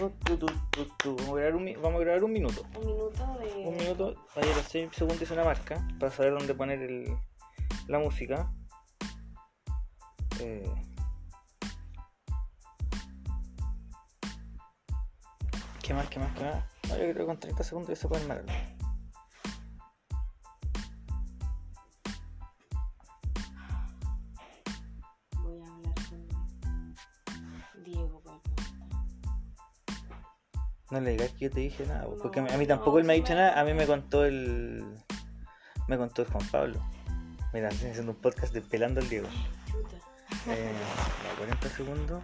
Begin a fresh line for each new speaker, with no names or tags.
Vamos, a grabar un, mi- vamos a grabar un minuto.
Un minuto de.
Un minuto, ahí a los 6 segundos hice una marca para saber dónde poner el, la música. Eh, ¿Qué más, qué más, qué más? No, yo creo que con 30 segundos ya se pueden marcar. No le digas que yo te dije nada, porque a mí tampoco
no,
él me ha dicho nada, a mí me contó el. Me contó el Juan Pablo. Mira, estoy haciendo un podcast de pelando al Diego. Eh, ya, 40 segundos.